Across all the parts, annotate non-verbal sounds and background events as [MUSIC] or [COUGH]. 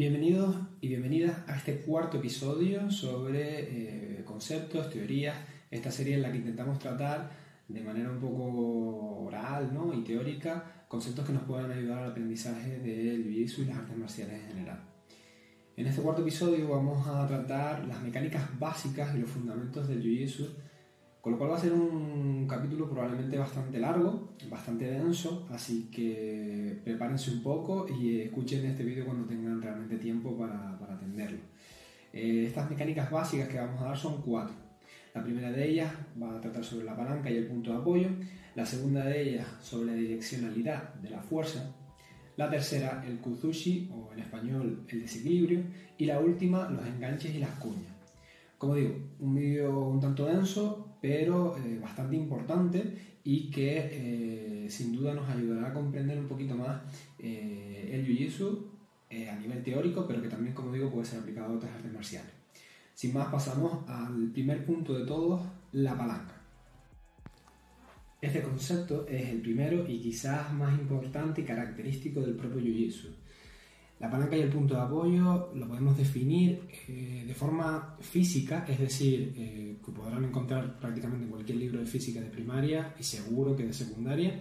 Bienvenidos y bienvenidas a este cuarto episodio sobre eh, conceptos, teorías, esta serie en la que intentamos tratar de manera un poco oral ¿no? y teórica conceptos que nos puedan ayudar al aprendizaje del jiu-jitsu y las artes marciales en general. En este cuarto episodio vamos a tratar las mecánicas básicas y los fundamentos del jiu-jitsu con lo cual va a ser un capítulo probablemente bastante largo, bastante denso, así que prepárense un poco y escuchen este vídeo cuando tengan realmente tiempo para, para atenderlo. Eh, estas mecánicas básicas que vamos a dar son cuatro. La primera de ellas va a tratar sobre la palanca y el punto de apoyo. La segunda de ellas sobre la direccionalidad de la fuerza. La tercera, el kuzushi, o en español, el desequilibrio. Y la última, los enganches y las cuñas. Como digo, un vídeo un tanto denso, pero eh, bastante importante y que eh, sin duda nos ayudará a comprender un poquito más eh, el Jiu-Jitsu a nivel teórico, pero que también, como digo, puede ser aplicado a otras artes marciales. Sin más, pasamos al primer punto de todos, la palanca. Este concepto es el primero y quizás más importante y característico del propio Jiu-Jitsu. La palanca y el punto de apoyo lo podemos definir eh, de forma física, es decir, eh, que podrán encontrar prácticamente en cualquier libro de física de primaria y seguro que de secundaria.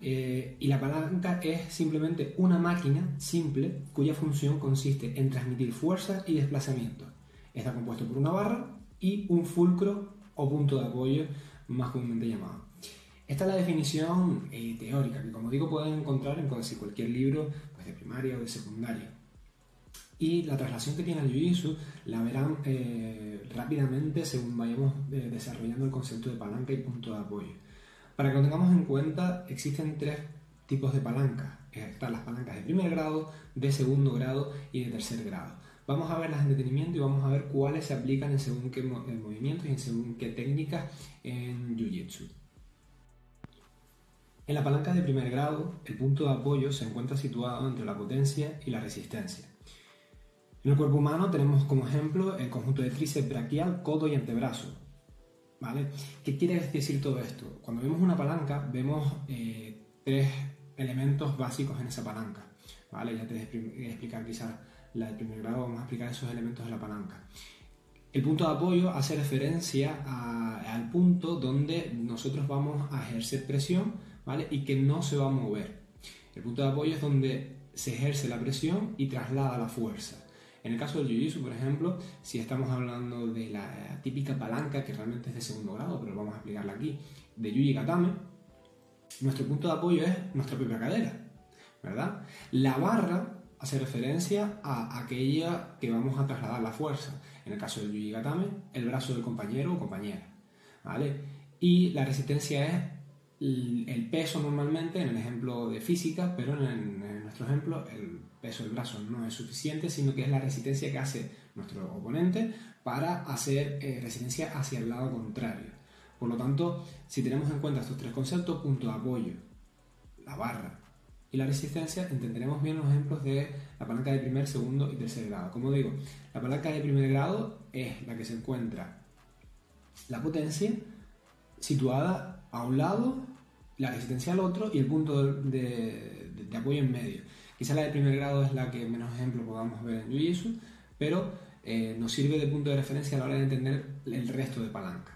Eh, y la palanca es simplemente una máquina simple cuya función consiste en transmitir fuerza y desplazamiento. Está compuesto por una barra y un fulcro o punto de apoyo más comúnmente llamado. Esta es la definición eh, teórica, que como digo pueden encontrar en casi cualquier libro de primaria o de secundaria. Y la traslación que tiene el Jiu-Jitsu la verán eh, rápidamente según vayamos eh, desarrollando el concepto de palanca y punto de apoyo. Para que lo tengamos en cuenta, existen tres tipos de palancas. Están las palancas de primer grado, de segundo grado y de tercer grado. Vamos a verlas en detenimiento y vamos a ver cuáles se aplican en según qué movimientos y en según qué técnicas en Jiu-Jitsu. En la palanca de primer grado, el punto de apoyo se encuentra situado entre la potencia y la resistencia. En el cuerpo humano tenemos como ejemplo el conjunto de tríceps braquial, codo y antebrazo. ¿Qué quiere decir todo esto? Cuando vemos una palanca, vemos eh, tres elementos básicos en esa palanca. ¿Vale? Ya te voy a explicar quizás la de primer grado, vamos a explicar esos elementos de la palanca. El punto de apoyo hace referencia al punto donde nosotros vamos a ejercer presión ¿vale? Y que no se va a mover. El punto de apoyo es donde se ejerce la presión y traslada la fuerza. En el caso del Jiu-Jitsu, por ejemplo, si estamos hablando de la típica palanca, que realmente es de segundo grado, pero vamos a explicarla aquí, de Yuji Gatame, nuestro punto de apoyo es nuestra propia cadera, ¿verdad? La barra hace referencia a aquella que vamos a trasladar la fuerza. En el caso del Yuji Gatame, el brazo del compañero o compañera, ¿vale? Y la resistencia es el peso normalmente en el ejemplo de física, pero en, nuestro ejemplo el peso del brazo no es suficiente, sino que es la resistencia que hace nuestro oponente para hacer eh, resistencia hacia el lado contrario. Por lo tanto, si tenemos en cuenta estos tres conceptos, punto de apoyo, la barra y la resistencia, entenderemos bien los ejemplos de la palanca de primer, segundo y tercer grado. Como digo, la palanca de primer grado es la que se encuentra la potencia situada a un lado, la resistencia al otro y el punto de, apoyo en medio. Quizá la de primer grado es la que menos ejemplo podamos ver en Jiu-Jitsu, pero eh, nos sirve de punto de referencia a la hora de entender el resto de palancas.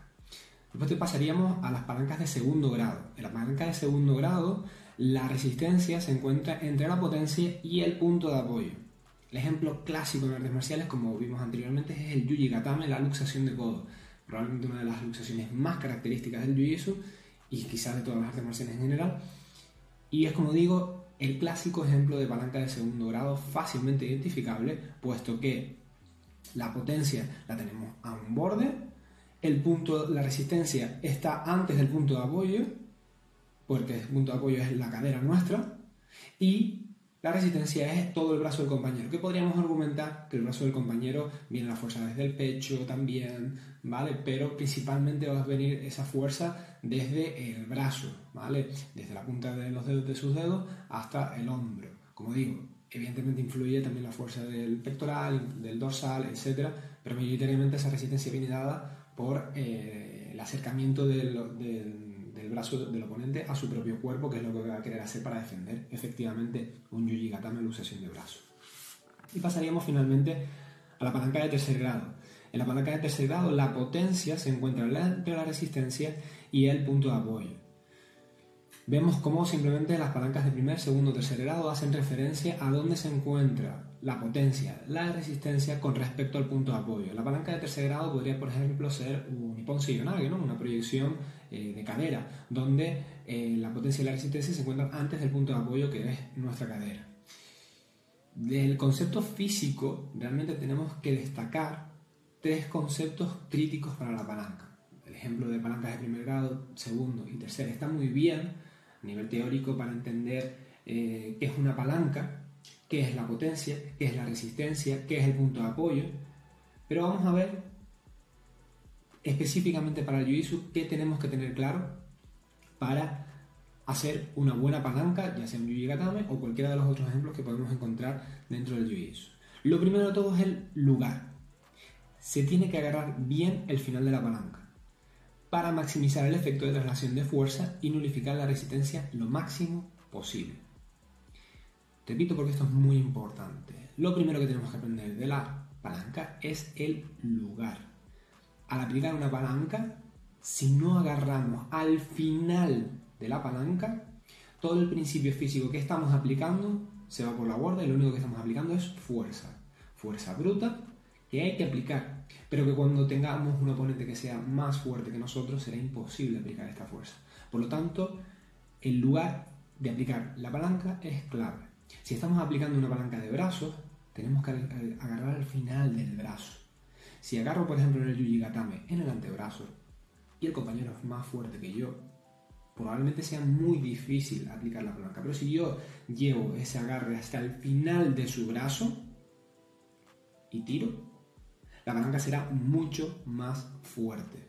Después pasaríamos a las palancas de segundo grado. En la palanca de segundo grado, la resistencia se encuentra entre la potencia y el punto de apoyo. El ejemplo clásico en artes marciales, como vimos anteriormente, es el Yuji Gatame, la luxación de codo probablemente una de las luxaciones más características del Jiu-Jitsu y quizás de todas las artes marciales en general. Y es como digo, el clásico ejemplo de palanca de segundo grado fácilmente identificable, puesto que la potencia la tenemos a un borde, el punto, la resistencia está antes del punto de apoyo, porque el punto de apoyo es la cadera nuestra, y la resistencia es todo el brazo del compañero. ¿Qué podríamos argumentar? Que el brazo del compañero viene la fuerza desde el pecho también, ¿vale? Pero principalmente va a venir esa fuerza desde el brazo, ¿vale? Desde la punta de los dedos de sus dedos hasta el hombro. Como digo, evidentemente influye también la fuerza del pectoral, del dorsal, etc. Pero mayoritariamente esa resistencia viene dada por eh, el acercamiento del brazo del oponente a su propio cuerpo, que es lo que va a querer hacer para defender efectivamente un Yuji Gatame luxación de brazo. Y pasaríamos finalmente a la palanca de tercer grado. En la palanca de tercer grado la potencia se encuentra entre la resistencia y el punto de apoyo. Vemos cómo simplemente las palancas de primer, segundo, tercer grado hacen referencia a dónde se encuentra la potencia, la resistencia con respecto al punto de apoyo. La palanca de tercer grado podría, por ejemplo, ser un Nippon ¿no? una proyección eh, de cadera, donde eh, la potencia y la resistencia se encuentran antes del punto de apoyo que es nuestra cadera. Del concepto físico, realmente tenemos que destacar tres conceptos críticos para la palanca. El ejemplo de palancas de primer grado, segundo y tercer está muy bien a nivel teórico para entender eh, qué es una palanca, qué es la potencia, qué es la resistencia, qué es el punto de apoyo. Pero vamos a ver específicamente para el Jiu-Jitsu qué tenemos que tener claro para hacer una buena palanca, ya sea un Gatame o cualquiera de los otros ejemplos que podemos encontrar dentro del Jiu-Jitsu. Lo primero de todo es el lugar se tiene que agarrar bien el final de la palanca para maximizar el efecto de traslación de fuerza y nulificar la resistencia lo máximo posible. Repito porque esto es muy importante. Lo primero que tenemos que aprender de la palanca es el lugar. Al aplicar una palanca, si no agarramos al final de la palanca, todo el principio físico que estamos aplicando se va por la borda y lo único que estamos aplicando es fuerza. Fuerza bruta que hay que aplicar, pero que cuando tengamos un oponente que sea más fuerte que nosotros será imposible aplicar esta fuerza. Por lo tanto, el lugar de aplicar la palanca es clave. Si estamos aplicando una palanca de brazos, tenemos que agarrar al final del brazo. Si agarro, por ejemplo, en el Yuji Gatame en el antebrazo y el compañero es más fuerte que yo, probablemente sea muy difícil aplicar la palanca. Pero si yo llevo ese agarre hasta el final de su brazo y tiro, la palanca será mucho más fuerte.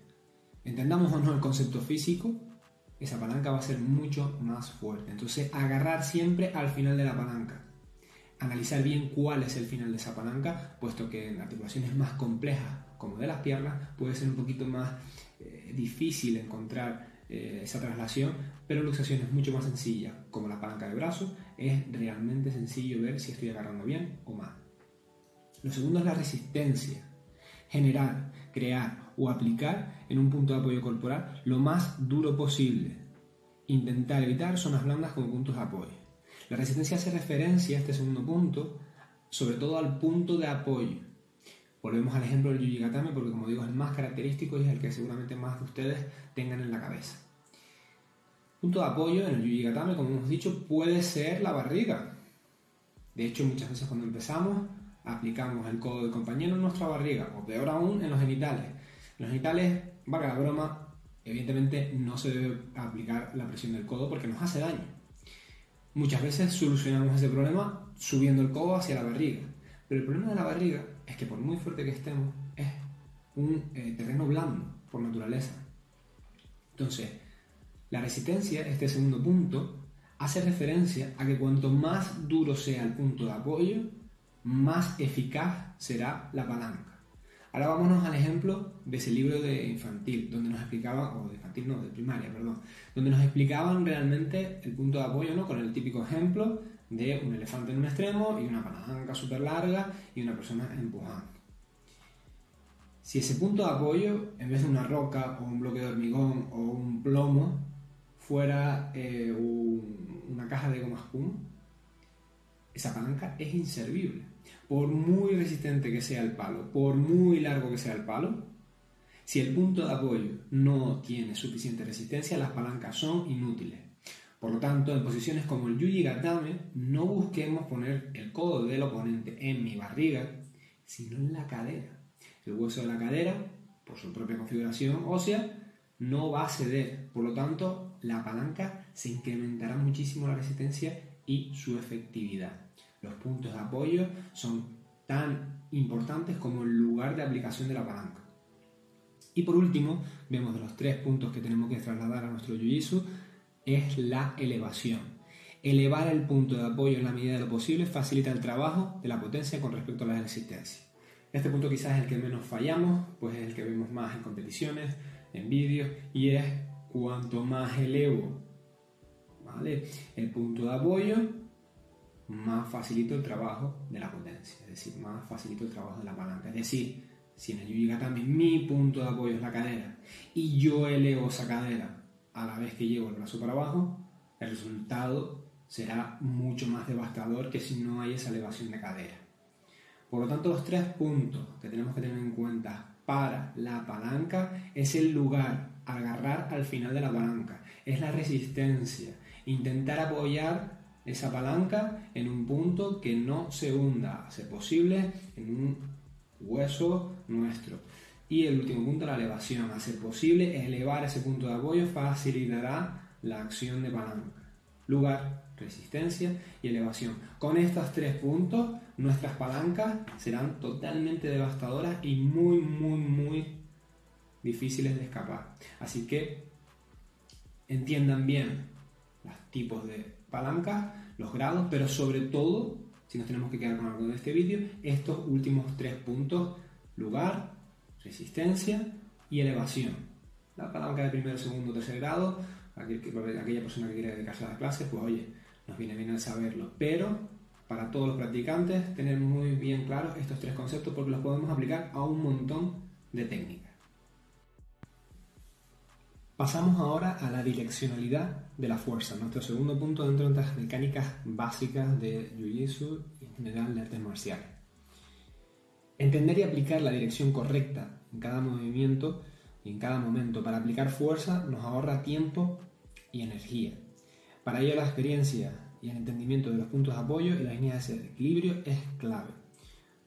Entendamos o no el concepto físico, esa palanca va a ser mucho más fuerte. Entonces, agarrar siempre al final de la palanca. Analizar bien cuál es el final de esa palanca, puesto que en articulaciones más complejas, como de las piernas, puede ser un poquito más eh, difícil encontrar eh, esa traslación, pero en luxaciones mucho más sencillas, como la palanca de brazos, es realmente sencillo ver si estoy agarrando bien o mal. Lo segundo es la resistencia generar, crear o aplicar en un punto de apoyo corporal lo más duro posible. Intentar evitar zonas blandas como puntos de apoyo. La resistencia hace referencia a este segundo punto, sobre todo al punto de apoyo. Volvemos al ejemplo del Yuji Gatame porque como digo es el más característico y es el que seguramente más de ustedes tengan en la cabeza. Punto de apoyo en el Yuji Gatame, como hemos dicho, puede ser la barriga. De hecho, muchas veces cuando empezamos aplicamos el codo del compañero en nuestra barriga, o peor aún, en los genitales. En los genitales, va la broma, evidentemente no se debe aplicar la presión del codo porque nos hace daño. Muchas veces solucionamos ese problema subiendo el codo hacia la barriga. Pero el problema de la barriga es que por muy fuerte que estemos, es un eh, terreno blando por naturaleza. Entonces, la resistencia, este segundo punto, hace referencia a que cuanto más duro sea el punto de apoyo, más eficaz será la palanca. Ahora vámonos al ejemplo de ese libro de infantil, donde nos explicaban, o infantil no, de primaria, perdón, donde nos explicaban realmente el punto de apoyo, ¿no? Con el típico ejemplo de un elefante en un extremo y una palanca súper larga y una persona empujando. Si ese punto de apoyo, en vez de una roca o un bloque de hormigón o un plomo, fuera eh, una caja de goma espuma, esa palanca es inservible por muy resistente que sea el palo, por muy largo que sea el palo, si el punto de apoyo no tiene suficiente resistencia, las palancas son inútiles. Por lo tanto, en posiciones como el Yuji Gatame, no busquemos poner el codo del oponente en mi barriga, sino en la cadera. El hueso de la cadera, por su propia configuración ósea, no va a ceder. Por lo tanto, la palanca se incrementará muchísimo la resistencia y su efectividad. Los puntos de apoyo son tan importantes como el lugar de aplicación de la palanca. Y por último, vemos de los tres puntos que tenemos que trasladar a nuestro jiu es la elevación. Elevar el punto de apoyo en la medida de lo posible facilita el trabajo de la potencia con respecto a la resistencia. Este punto quizás es el que menos fallamos, pues es el que vemos más en competiciones, en vídeos, y es cuanto más elevo ¿vale? el punto de apoyo, más facilito el trabajo de la potencia, es decir, más facilito el trabajo de la palanca. Es decir, si en el Yuji Gatami mi punto de apoyo es la cadera y yo elevo esa cadera a la vez que llevo el brazo para abajo, el resultado será mucho más devastador que si no hay esa elevación de cadera. Por lo tanto, los tres puntos que tenemos que tener en cuenta para la palanca es el lugar, agarrar al final de la palanca, es la resistencia, intentar apoyar esa palanca en un punto que no se hunda, a ser posible en un hueso nuestro. Y el último punto, la elevación. A ser posible, elevar ese punto de apoyo facilitará la acción de palanca. Lugar, resistencia y elevación. Con estos tres puntos, nuestras palancas serán totalmente devastadoras y muy, muy, muy difíciles de escapar. Así que entiendan bien los tipos de palancas, los grados, pero sobre todo, si nos tenemos que quedar con algo de este vídeo, estos últimos tres puntos, lugar, resistencia y elevación. La palanca de primero, segundo, tercer grado, aquella persona que quiere dedicarse a las clases, pues oye, nos viene bien el saberlo. Pero para todos los practicantes, tener muy bien claros estos tres conceptos porque los podemos aplicar a un montón de técnicas. Pasamos ahora a la direccionalidad de la fuerza, nuestro segundo punto dentro de las mecánicas básicas de Jiu-Jitsu y en general de artes marciales. Entender y aplicar la dirección correcta en cada movimiento y en cada momento para aplicar fuerza nos ahorra tiempo y energía. Para ello la experiencia y el entendimiento de los puntos de apoyo y las líneas de equilibrio es clave.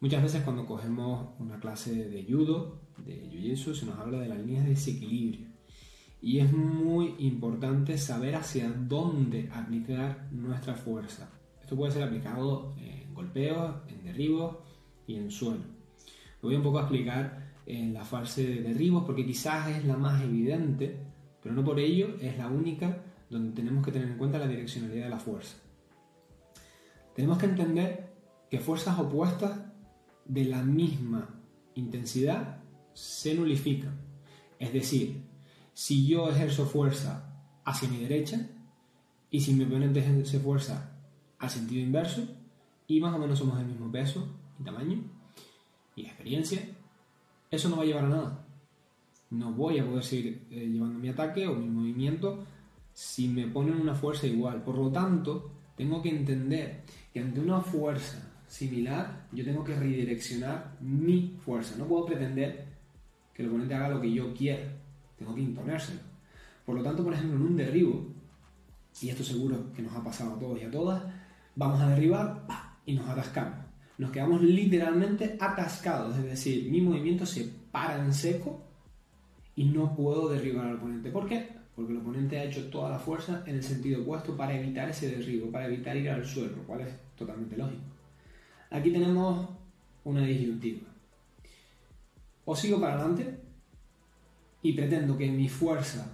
Muchas veces cuando cogemos una clase de judo, de jiu-jitsu, se nos habla de las líneas de desequilibrio y es muy importante saber hacia dónde aplicar nuestra fuerza. Esto puede ser aplicado en golpeos, en derribos y en suelo. Lo voy un poco a explicar en la fase de derribos porque quizás es la más evidente, pero no por ello es la única donde tenemos que tener en cuenta la direccionalidad de la fuerza. Tenemos que entender que fuerzas opuestas de la misma intensidad se nulifican. Es decir, si yo ejerzo fuerza hacia mi derecha y si mi oponente ejerce fuerza al sentido inverso y más o menos somos del mismo peso y tamaño y experiencia, eso no va a llevar a nada. No voy a poder seguir eh, llevando mi ataque o mi movimiento si me ponen una fuerza igual. Por lo tanto, tengo que entender que ante una fuerza similar, yo tengo que redireccionar mi fuerza. No puedo pretender que el oponente haga lo que yo quiera tengo que imponérselo. Por lo tanto, por ejemplo, en un derribo, y esto seguro que nos ha pasado a todos y a todas, vamos a derribar y nos atascamos. Nos quedamos literalmente atascados, es decir, mi movimiento se para en seco y no puedo derribar al oponente. ¿Por qué? Porque el oponente ha hecho toda la fuerza en el sentido opuesto para evitar ese derribo, para evitar ir al suelo, lo cual es totalmente lógico. Aquí tenemos una disyuntiva. O sigo para adelante y pretendo que mi fuerza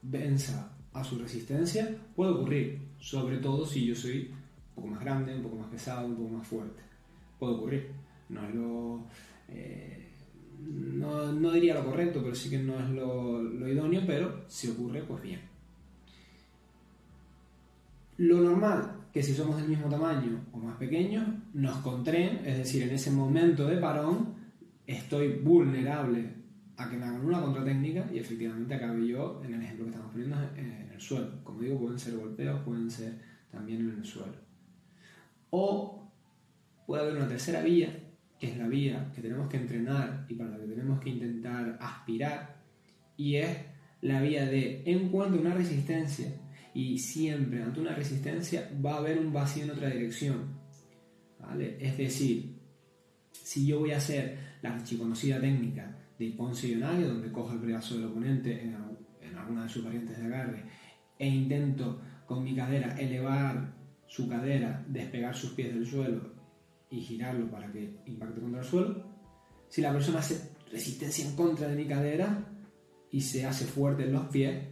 venza a su resistencia, puede ocurrir, sobre todo si yo soy un poco más grande, un poco más pesado, un poco más fuerte. Puede ocurrir. No es lo. Eh, no, diría lo correcto, pero sí que no es lo, idóneo, pero si ocurre, pues bien. Lo normal, que si somos del mismo tamaño o más pequeños, nos contraen, es decir, en ese momento de parón, estoy vulnerable a que me hagan una contratécnica y efectivamente acabe yo, en el ejemplo que estamos poniendo, en el suelo. Como digo, pueden ser golpeos, pueden ser también en el suelo. O puede haber una tercera vía, que es la vía que tenemos que entrenar y para la que tenemos que intentar aspirar, y es la vía de encuentro una resistencia y siempre ante una resistencia va a haber un vacío en otra dirección. ¿vale? Es decir, si yo voy a hacer la archiconocida técnica de Ponce donde cojo el brazo del oponente en, alguna de sus variantes de agarre e intento con mi cadera elevar su cadera, despegar sus pies del suelo y girarlo para que impacte contra el suelo. Si la persona hace resistencia en contra de mi cadera y se hace fuerte en los pies,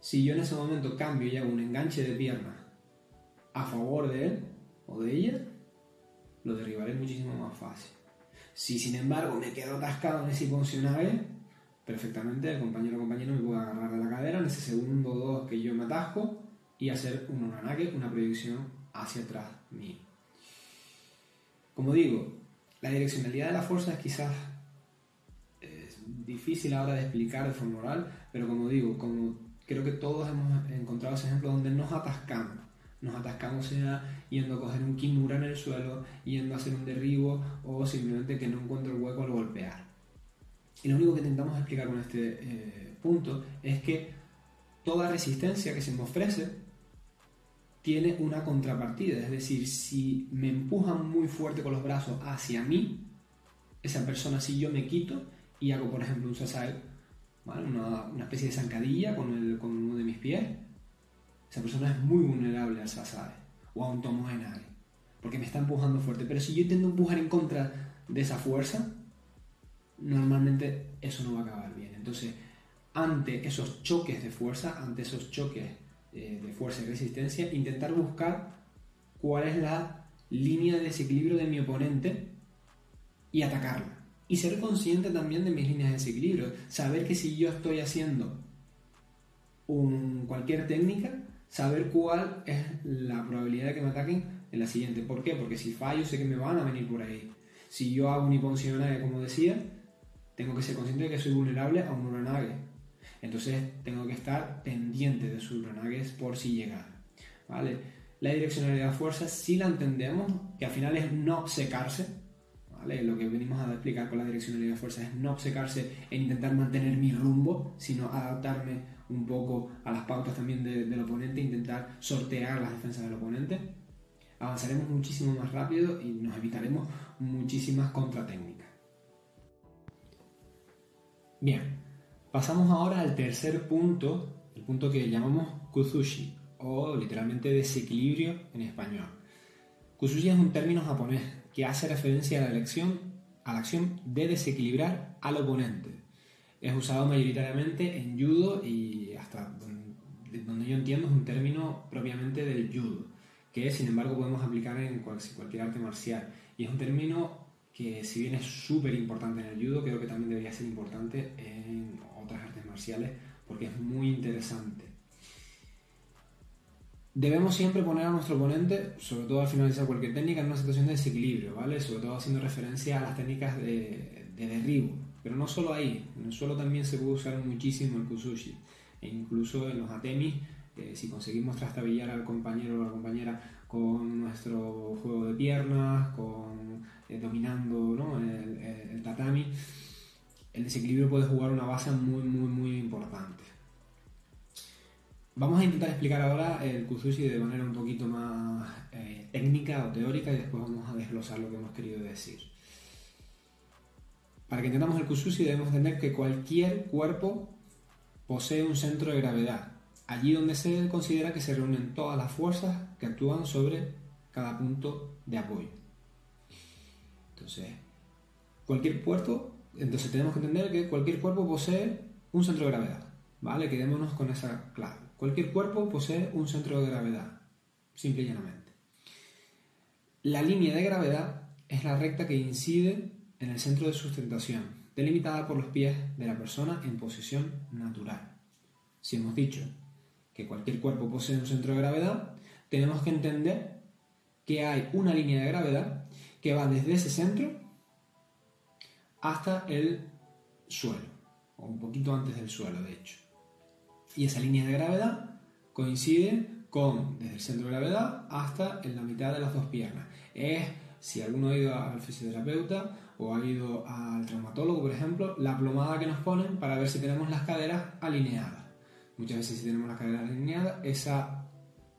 si yo en ese momento cambio y hago un enganche de piernas a favor de él o de ella, lo derribaré muchísimo más fácil. Si sin embargo me quedo atascado en ese funcionable, perfectamente el compañero o compañero me puede agarrar de la cadera en ese segundo o dos que yo me atasco y hacer un onanake, una proyección hacia atrás mío. Como digo, la direccionalidad de la fuerza es quizás es difícil ahora de explicar de forma oral, pero como digo, como creo que todos hemos encontrado ese ejemplo donde nos atascamos. Nos atascamos sea yendo a coger un kimura en el suelo, yendo a hacer un derribo o simplemente que no encuentro el hueco al golpear. Y lo único que intentamos explicar con este eh, punto es que toda resistencia que se me ofrece tiene una contrapartida. Es decir, si me empujan muy fuerte con los brazos hacia mí, esa persona, si yo me quito y hago, por ejemplo, un sasai, una, especie de zancadilla con, uno de mis pies, esa persona es muy vulnerable al sasai o a un tomo enare, porque me está empujando fuerte. Pero si yo intento empujar en contra de esa fuerza, normalmente eso no va a acabar bien. Entonces, ante esos choques de fuerza, ante esos choques eh, de fuerza y resistencia, intentar buscar cuál es la línea de desequilibrio de mi oponente y atacarla. Y ser consciente también de mis líneas de desequilibrio. Saber que si yo estoy haciendo un, cualquier técnica, saber cuál es la probabilidad de que me ataquen en la siguiente. ¿Por qué? Porque si fallo sé que me van a venir por ahí. Si yo hago un hiponcionague, como decía, tengo que ser consciente de que soy vulnerable a un uranage. Entonces tengo que estar pendiente de sus uranagues por si llega. ¿vale? La direccionalidad de fuerza sí la entendemos, que al final es no obcecarse. ¿vale? Lo que venimos a explicar con la direccionalidad de fuerza es no obcecarse e intentar mantener mi rumbo, sino adaptarme un poco a las pautas también del oponente, intentar sortear las defensas del oponente. Avanzaremos muchísimo más rápido y nos evitaremos muchísimas contratécnicas. Bien, pasamos ahora al tercer punto, el punto que llamamos kuzushi, o literalmente desequilibrio en español. Kuzushi es un término japonés que hace referencia a la, elección, a la acción de desequilibrar al oponente. Es usado mayoritariamente en judo y hasta donde yo entiendo es un término propiamente del judo, que sin embargo podemos aplicar en cualquier arte marcial. Y es un término que si bien es súper importante en el judo, creo que también debería ser importante en otras artes marciales porque es muy interesante. Debemos siempre poner a nuestro oponente, sobre todo al finalizar cualquier técnica, en una situación de desequilibrio, ¿vale? Sobre todo haciendo referencia a las técnicas de, derribo. Pero no solo ahí, en el suelo también se puede usar muchísimo el kusushi. E incluso en los atemis, eh, si conseguimos trastabillar al compañero o la compañera con nuestro juego de piernas, con eh, dominando el, tatami, el desequilibrio puede jugar una base muy, muy, muy importante. Vamos a intentar explicar ahora el Kuzushi de manera un poquito más eh, técnica o teórica y después vamos a desglosar lo que hemos querido decir. Para que entendamos el Kuzushi debemos entender que cualquier cuerpo posee un centro de gravedad, allí donde se considera que se reúnen todas las fuerzas que actúan sobre cada punto de apoyo. Entonces, cualquier cuerpo, entonces tenemos que entender que cualquier cuerpo posee un centro de gravedad, ¿vale? Quedémonos con esa clave. Cualquier cuerpo posee un centro de gravedad, simple y llanamente. La línea de gravedad es la recta que incide en el centro de sustentación, delimitada por los pies de la persona en posición natural. Si hemos dicho que cualquier cuerpo posee un centro de gravedad, tenemos que entender que hay una línea de gravedad que va desde ese centro hasta el suelo, o un poquito antes del suelo, de hecho. Y esa línea de gravedad coincide con desde el centro de gravedad hasta en la mitad de las dos piernas. Es, si alguno ha ido al fisioterapeuta o ha ido al traumatólogo, por ejemplo, la plomada que nos ponen para ver si tenemos las caderas alineadas. Muchas veces si tenemos las caderas alineadas, esa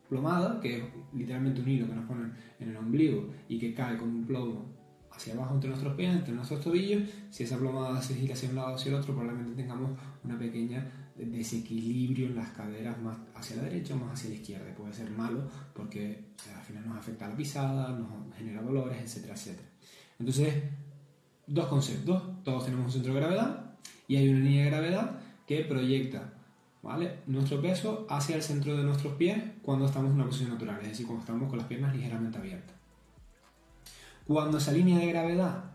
plomada, que es literalmente un hilo que nos ponen en el ombligo y que cae con un plomo hacia abajo entre nuestros pies, entre nuestros tobillos, si esa plomada se gira hacia un lado o hacia el otro, probablemente tengamos una pequeña desequilibrio en las caderas más hacia la derecha o más hacia la izquierda. Puede ser malo porque al final nos afecta la pisada, nos genera dolores, etcétera, etcétera. Entonces, dos conceptos. Todos tenemos un centro de gravedad y hay una línea de gravedad que proyecta ¿vale? nuestro peso hacia el centro de nuestros pies cuando estamos en una posición natural, es decir, cuando estamos con las piernas ligeramente abiertas. Cuando esa línea de gravedad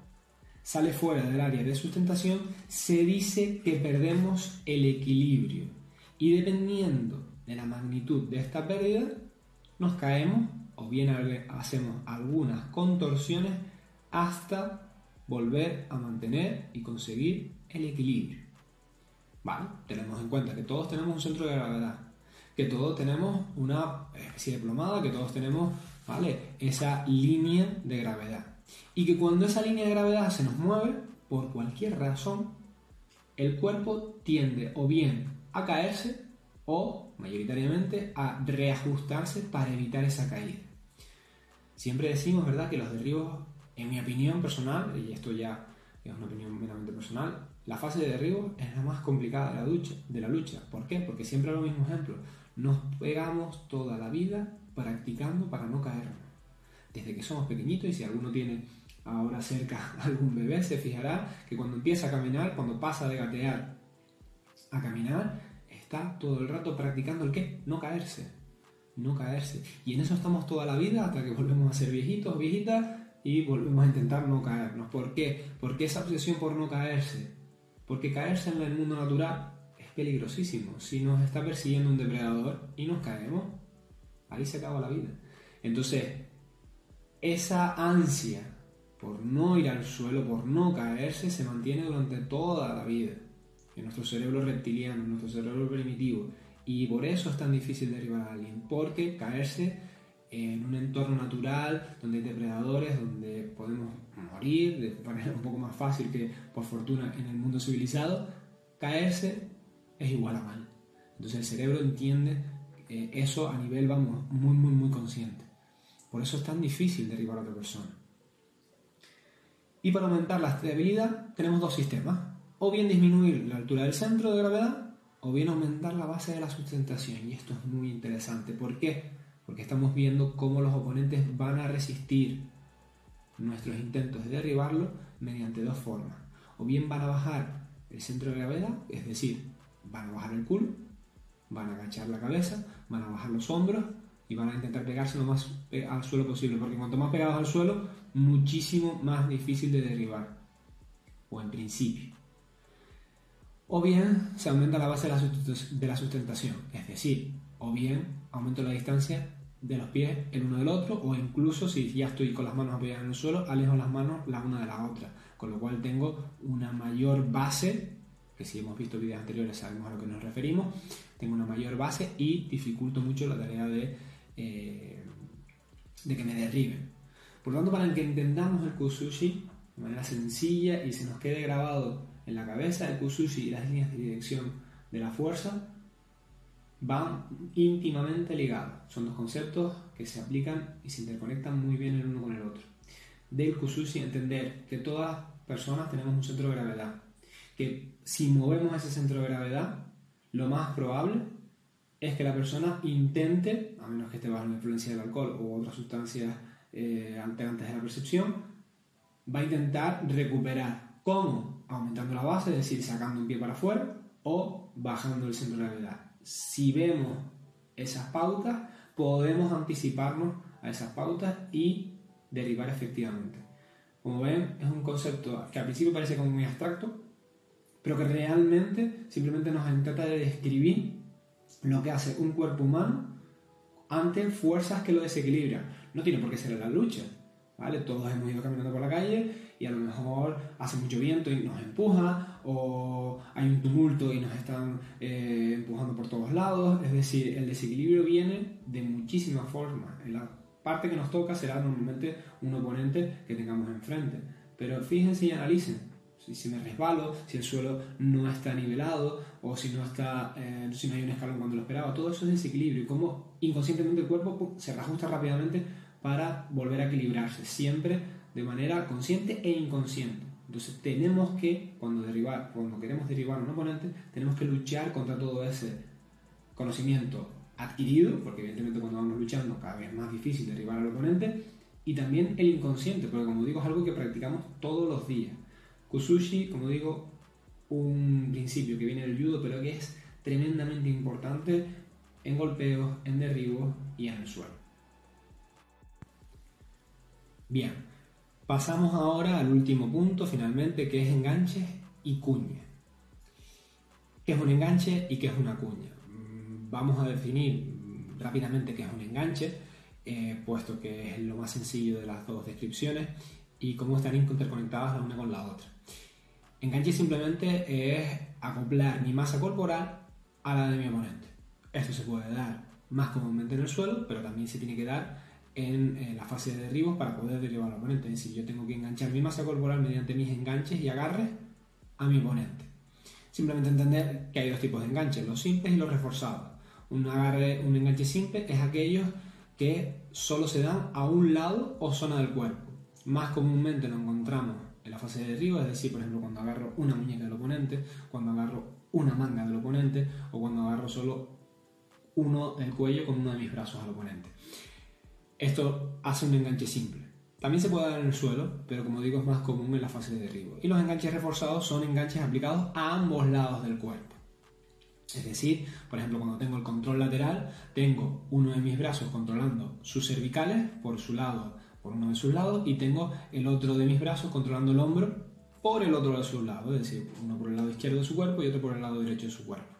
sale fuera del área de sustentación, se dice que perdemos el equilibrio y dependiendo de la magnitud de esta pérdida, nos caemos o bien hacemos algunas contorsiones hasta volver a mantener y conseguir el equilibrio. ¿Vale? Tenemos en cuenta que todos tenemos un centro de gravedad, que todos tenemos una especie de plomada, que todos tenemos ¿vale? esa línea de gravedad. Y que cuando esa línea de gravedad se nos mueve, por cualquier razón, el cuerpo tiende o bien a caerse o, mayoritariamente, a reajustarse para evitar esa caída. Siempre decimos, ¿verdad?, que los derribos, en mi opinión personal, y esto ya es una opinión meramente personal, la fase de derribo es la más complicada de la, lucha, de la lucha. ¿Por qué? Porque siempre lo mismo ejemplo. Nos pegamos toda la vida practicando para no caernos. Desde que somos pequeñitos y si alguno tiene ahora cerca [LAUGHS] algún bebé, se fijará que cuando empieza a caminar, cuando pasa de gatear a caminar, está todo el rato practicando el qué? No caerse. No caerse. Y en eso estamos toda la vida hasta que volvemos a ser viejitos, viejitas y volvemos a intentar no caernos. ¿Por qué? Porque esa obsesión por no caerse. Porque caerse en el mundo natural es peligrosísimo. Si nos está persiguiendo un depredador y nos caemos, ahí se acaba la vida. Entonces, esa ansia por no ir al suelo, por no caerse, se mantiene durante toda la vida en nuestro cerebro reptiliano, en nuestro cerebro primitivo. Y por eso es tan difícil derribar a alguien, porque caerse en un entorno natural, donde hay depredadores, donde podemos morir de manera un poco más fácil que por fortuna en el mundo civilizado, caerse es igual a mal. Entonces el cerebro entiende eh, eso a nivel, vamos, muy, muy, muy consciente. Por eso es tan difícil derribar a otra persona. Y para aumentar la estabilidad tenemos dos sistemas. O bien disminuir la altura del centro de gravedad o bien aumentar la base de la sustentación. Y esto es muy interesante. ¿Por qué? Porque estamos viendo cómo los oponentes van a resistir nuestros intentos de derribarlo mediante dos formas. O bien van a bajar el centro de gravedad, es decir, van a bajar el culo, van a agachar la cabeza, van a bajar los hombros y van a intentar pegarse lo más al suelo posible, porque cuanto más pegados al suelo, muchísimo más difícil de derribar, o en principio. O bien se aumenta la base de la sustentación, es decir, o bien aumento la distancia de los pies el uno del otro, o incluso si ya estoy con las manos apoyadas en el suelo, alejo las manos la una de la otra, con lo cual tengo una mayor base, que si hemos visto vídeos anteriores sabemos a lo que nos referimos, tengo una mayor base y dificulto mucho la tarea de eh, de que me derriben. Por lo tanto, para que entendamos el Kusushi de manera sencilla y se nos quede grabado en la cabeza, el Kusushi y las líneas de dirección de la fuerza van íntimamente ligados. Son dos conceptos que se aplican y se interconectan muy bien el uno con el otro. Del Kusushi entender que todas personas tenemos un centro de gravedad, que si movemos ese centro de gravedad, lo más probable es que la persona intente, a menos que esté bajo la influencia del alcohol u otras sustancias eh, alterantes de la percepción, va a intentar recuperar. ¿Cómo? Aumentando la base, es decir, sacando un pie para afuera o bajando el centro de gravedad. Si vemos esas pautas, podemos anticiparnos a esas pautas y derivar efectivamente. Como ven, es un concepto que al principio parece como muy abstracto, pero que realmente simplemente nos trata de describir lo que hace un cuerpo humano ante fuerzas que lo desequilibran. No tiene por qué ser la lucha, ¿vale? Todos hemos ido caminando por la calle y a lo mejor hace mucho viento y nos empuja, o hay un tumulto y nos están eh, empujando por todos lados. Es decir, el desequilibrio viene de muchísimas formas. La parte que nos toca será normalmente un oponente que tengamos enfrente. Pero fíjense y analicen si me resbalo, si el suelo no está nivelado o si no, está, eh, si no hay un escalón cuando lo esperaba. Todo eso es desequilibrio y cómo inconscientemente el cuerpo se reajusta rápidamente para volver a equilibrarse, siempre de manera consciente e inconsciente. Entonces tenemos que, cuando, derribar, cuando queremos derribar a un oponente, tenemos que luchar contra todo ese conocimiento adquirido, porque evidentemente cuando vamos luchando cada vez es más difícil derribar al oponente, y también el inconsciente, porque como digo es algo que practicamos todos los días. Kusushi, como digo, un principio que viene del judo, pero que es tremendamente importante en golpeos, en derribos y en el suelo. Bien, pasamos ahora al último punto, finalmente, que es enganches y cuña. ¿Qué es un enganche y qué es una cuña? Mm, vamos a definir rápidamente qué es un enganche. eh, puesto que es lo más sencillo de las dos descripciones, y cómo están interconectadas la una con la otra. Enganche simplemente es acoplar mi masa corporal a la de mi oponente. Esto se puede dar más comúnmente en el suelo, pero también se tiene que dar en, la fase de derribo para poder derribar al oponente. Es decir, yo tengo que enganchar mi masa corporal mediante mis enganches y agarres a mi oponente. Simplemente entender que hay dos tipos de enganches, los simples y los reforzados. Un agarre, un enganche simple es aquellos que solo se dan a un lado o zona del cuerpo. Más comúnmente lo encontramos en la fase de derribo, es decir, por ejemplo, cuando agarro una muñeca del oponente, cuando agarro una manga del oponente o cuando agarro solo uno del cuello con uno de mis brazos al oponente. Esto hace un enganche simple. También se puede dar en el suelo, pero como digo es más común en la fase de derribo. Y los enganches reforzados son enganches aplicados a ambos lados del cuerpo. Es decir, por ejemplo, cuando tengo el control lateral, tengo uno de mis brazos controlando sus cervicales por su lado, por uno de sus lados, y tengo el otro de mis brazos controlando el hombro por el otro de sus lados, es decir, uno por el lado izquierdo de su cuerpo y otro por el lado derecho de su cuerpo.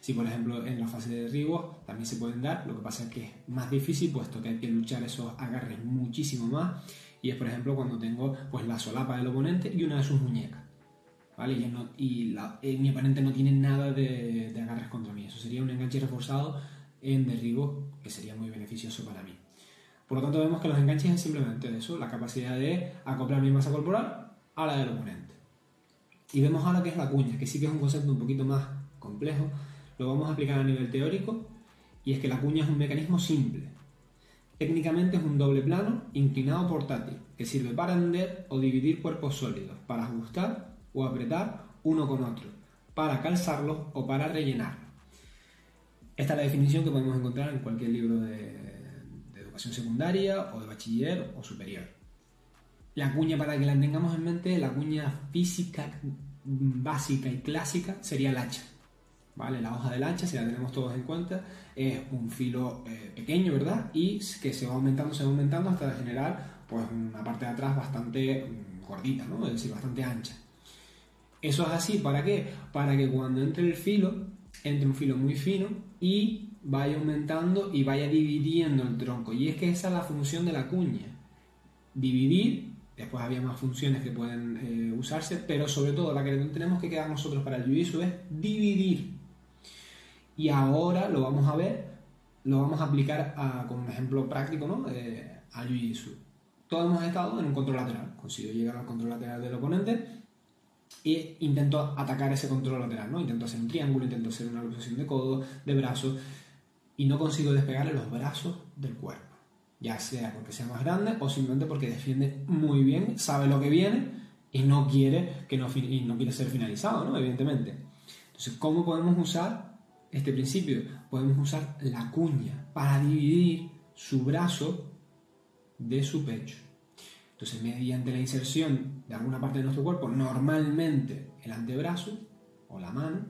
Si por ejemplo en la fase de derribo también se pueden dar, lo que pasa es que es más difícil puesto que hay que luchar esos agarres muchísimo más y es por ejemplo cuando tengo pues la solapa del oponente y una de sus muñecas. ¿Vale? Y, eh, mi oponente no tiene nada de, de agarres contra mí. Eso sería un enganche reforzado en derribo que sería muy beneficioso para mí. Por lo tanto vemos que los enganches es simplemente eso, la capacidad de acoplar mi masa corporal a la del oponente. Y vemos ahora que es la cuña, que sí que es un concepto un poquito más complejo, lo vamos a aplicar a nivel teórico, y es que la cuña es un mecanismo simple. Técnicamente es un doble plano inclinado portátil, que sirve para hender o dividir cuerpos sólidos, para ajustar o apretar uno con otro, para calzarlos o para rellenar. Esta es la definición que podemos encontrar en cualquier libro de, de educación secundaria o de bachiller o superior. La cuña, para que la tengamos en mente, la cuña física básica y clásica sería el hacha. ¿Vale? La hoja del hacha, si la tenemos todos en cuenta, es un filo eh, pequeño, ¿verdad? Y que se va aumentando, se va aumentando hasta generar pues, una parte de atrás bastante mm, gordita, ¿no? Es decir, bastante ancha. Eso es así, ¿para qué? Para que cuando entre el filo, entre un filo muy fino y vaya aumentando y vaya dividiendo el tronco. Y es que esa es la función de la cuña. Dividir, después había más funciones que pueden eh, usarse, pero sobre todo la que tenemos que quedar nosotros para el jiu es dividir y ahora lo vamos a ver, lo vamos a aplicar con un ejemplo práctico ¿no? eh, a Jiu-Jitsu. Todos hemos estado en un control lateral, consigo llegar al control lateral del oponente e intento atacar ese control lateral, ¿no? Intento hacer un triángulo, intento hacer una posición de codo, de brazo y no consigo despegarle los brazos del cuerpo. Ya sea porque sea más grande o simplemente porque defiende muy bien, sabe lo que viene y no quiere, que no, y no quiere ser finalizado, ¿no? Evidentemente. Entonces, ¿cómo podemos usar este principio, podemos usar la cuña para dividir su brazo de su pecho. Entonces, mediante la inserción de alguna parte de nuestro cuerpo, normalmente el antebrazo o la mano,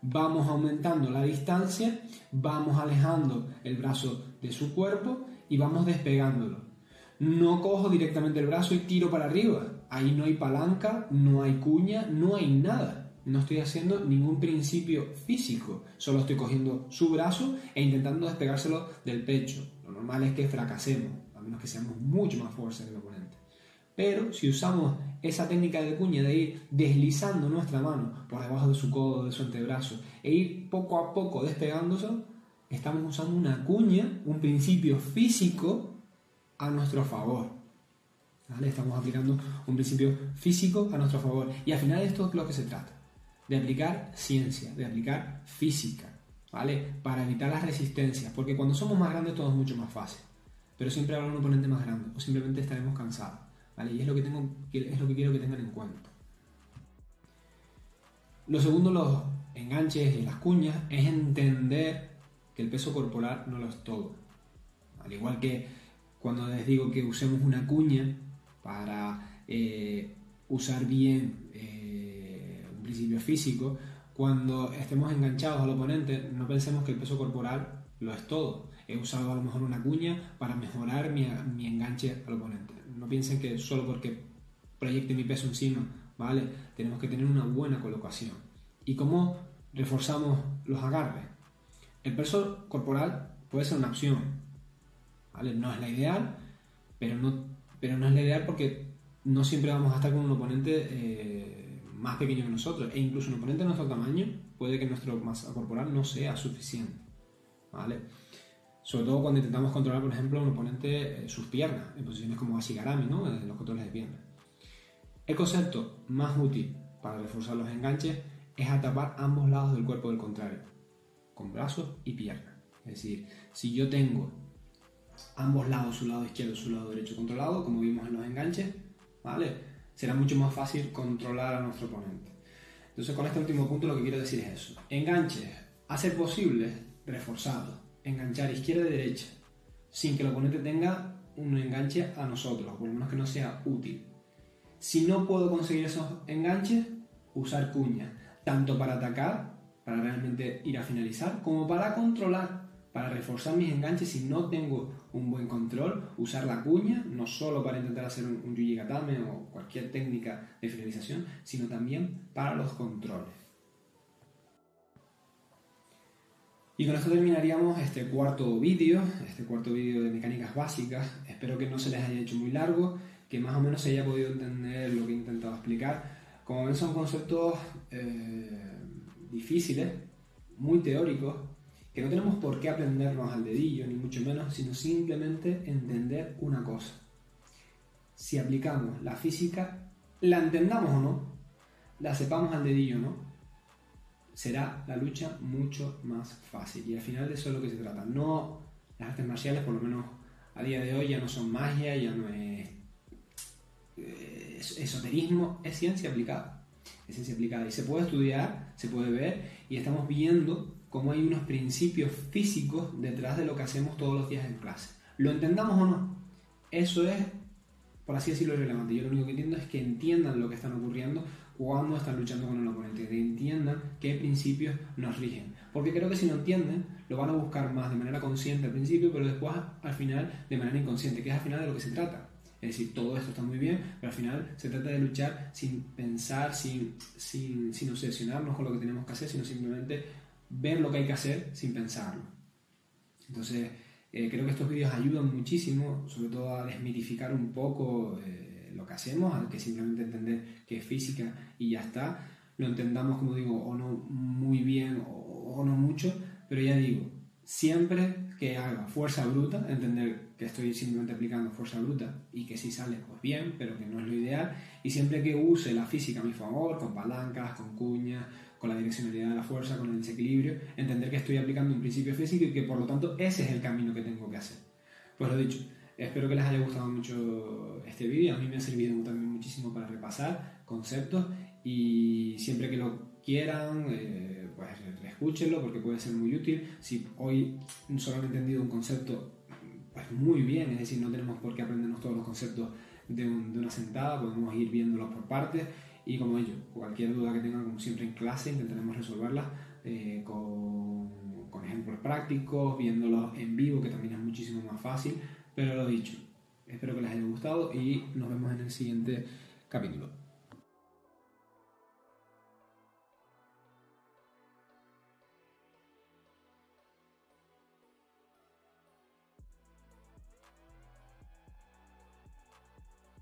vamos aumentando la distancia, vamos alejando el brazo de su cuerpo y vamos despegándolo. No cojo directamente el brazo y tiro para arriba. Ahí no hay palanca, no hay cuña, no hay nada no estoy haciendo ningún principio físico, solo estoy cogiendo su brazo e intentando despegárselo del pecho. Lo normal es que fracasemos, a menos que seamos mucho más fuertes que el oponente. Pero si usamos esa técnica de cuña de ir deslizando nuestra mano por debajo de su codo, de su antebrazo, e ir poco a poco despegándose, estamos usando una cuña, un principio físico a nuestro favor. Estamos aplicando un principio físico a nuestro favor. Y al final esto es lo que se trata de aplicar ciencia, de aplicar física, ¿vale? Para evitar las resistencias, porque cuando somos más grandes todo es mucho más fácil, pero siempre habrá un oponente más grande o simplemente estaremos cansados, ¿vale? Y es lo que, tengo, es lo que quiero que tengan en cuenta. Lo segundo, los enganches y las cuñas, es entender que el peso corporal no lo es todo. Al igual que cuando les digo que usemos una cuña para eh, usar bien eh, principio físico, cuando estemos enganchados al oponente, no pensemos que el peso corporal lo es todo. He usado a lo mejor una cuña para mejorar mi, mi enganche al oponente. No piensen que solo porque proyecte mi peso encima, ¿vale? Tenemos que tener una buena colocación. ¿Y cómo reforzamos los agarres? El peso corporal puede ser una opción, ¿vale? No es la ideal, pero no, pero no es la ideal porque no siempre vamos a estar con un oponente eh, más pequeño que nosotros. E incluso un oponente de nuestro tamaño puede que nuestro masa corporal no sea suficiente. ¿vale? Sobre todo cuando intentamos controlar, por ejemplo, un oponente eh, sus piernas, en posiciones como Ashigarami, ¿no? los controles de piernas. El concepto más útil para reforzar los enganches es atapar ambos lados del cuerpo del contrario, con brazos y piernas. Es decir, si yo tengo ambos lados, su lado izquierdo y su lado derecho controlado, como vimos en los enganches, ¿vale? Será mucho más fácil controlar a nuestro oponente. Entonces, con este último punto lo que quiero decir es eso. Enganches, a ser posible, reforzados. Enganchar izquierda y derecha, sin que el oponente tenga un enganche a nosotros, o por lo menos que no sea útil. Si no puedo conseguir esos enganches, usar cuñas, tanto para atacar, para realmente ir a finalizar, como para controlar, para reforzar mis enganches si no tengo un buen control, usar la cuña, no solo para intentar hacer un, un yuji gatame o cualquier técnica de finalización, sino también para los controles. Y con esto terminaríamos este cuarto vídeo, este cuarto vídeo de mecánicas básicas. Espero que no se les haya hecho muy largo que más o menos se haya podido entender lo que he intentado explicar. Como ven, son conceptos eh, difíciles, muy teóricos, que no tenemos por qué aprendernos al dedillo, ni mucho menos, sino simplemente entender una cosa. Si aplicamos la física, la entendamos o no, la sepamos al dedillo o no, será la lucha mucho más fácil. Y al final de eso es lo que se trata. No las artes marciales, por lo menos a día de hoy, ya no son magia, ya no es eh, esoterismo es ciencia aplicada. Es ciencia aplicada. Y se puede estudiar, se puede ver, y estamos viendo cómo hay unos principios físicos detrás de lo que hacemos todos los días en clase. Lo entendamos o no, eso es, por así decirlo, irrelevante. Yo lo único que entiendo es que entiendan lo que están ocurriendo cuando están luchando con el oponente, que entiendan qué principios nos rigen. Porque creo que si no entienden, lo van a buscar más de manera consciente al principio, pero después al final de manera inconsciente, que es al final de lo que se trata. Es decir, todo esto está muy bien, pero al final se trata de luchar sin pensar, sin, sin, sin obsesionarnos con lo que tenemos que hacer, sino simplemente ver lo que hay que hacer sin pensarlo. Entonces, eh, creo que estos vídeos ayudan muchísimo, sobre todo a desmitificar un poco eh, lo que hacemos, a que simplemente entender que es física y ya está. Lo entendamos, como digo, o no muy bien o, o no mucho, pero ya digo, siempre que haga fuerza bruta, entender que estoy simplemente aplicando fuerza bruta y que si sale, pues bien, pero que no es lo ideal, y siempre que use la física a mi favor, con palancas, con cuñas, con la direccionalidad de la fuerza, con el desequilibrio, entender que estoy aplicando un principio físico y que por lo tanto ese es el camino que tengo que hacer. Pues lo dicho, espero que les haya gustado mucho este vídeo, a mí me ha servido también muchísimo para repasar conceptos y siempre que lo quieran, eh, pues escúchenlo porque puede ser muy útil. Si hoy solo han entendido un concepto, pues muy bien, es decir, no tenemos por qué aprendernos todos los conceptos de, una sentada, podemos ir viéndolos por partes y como ello, cualquier duda que tengan, como siempre en clase, intentaremos resolverla eh, con, con ejemplos prácticos, viéndolos en vivo, que también es muchísimo más fácil, pero lo dicho, espero que les haya gustado y nos vemos en el siguiente capítulo.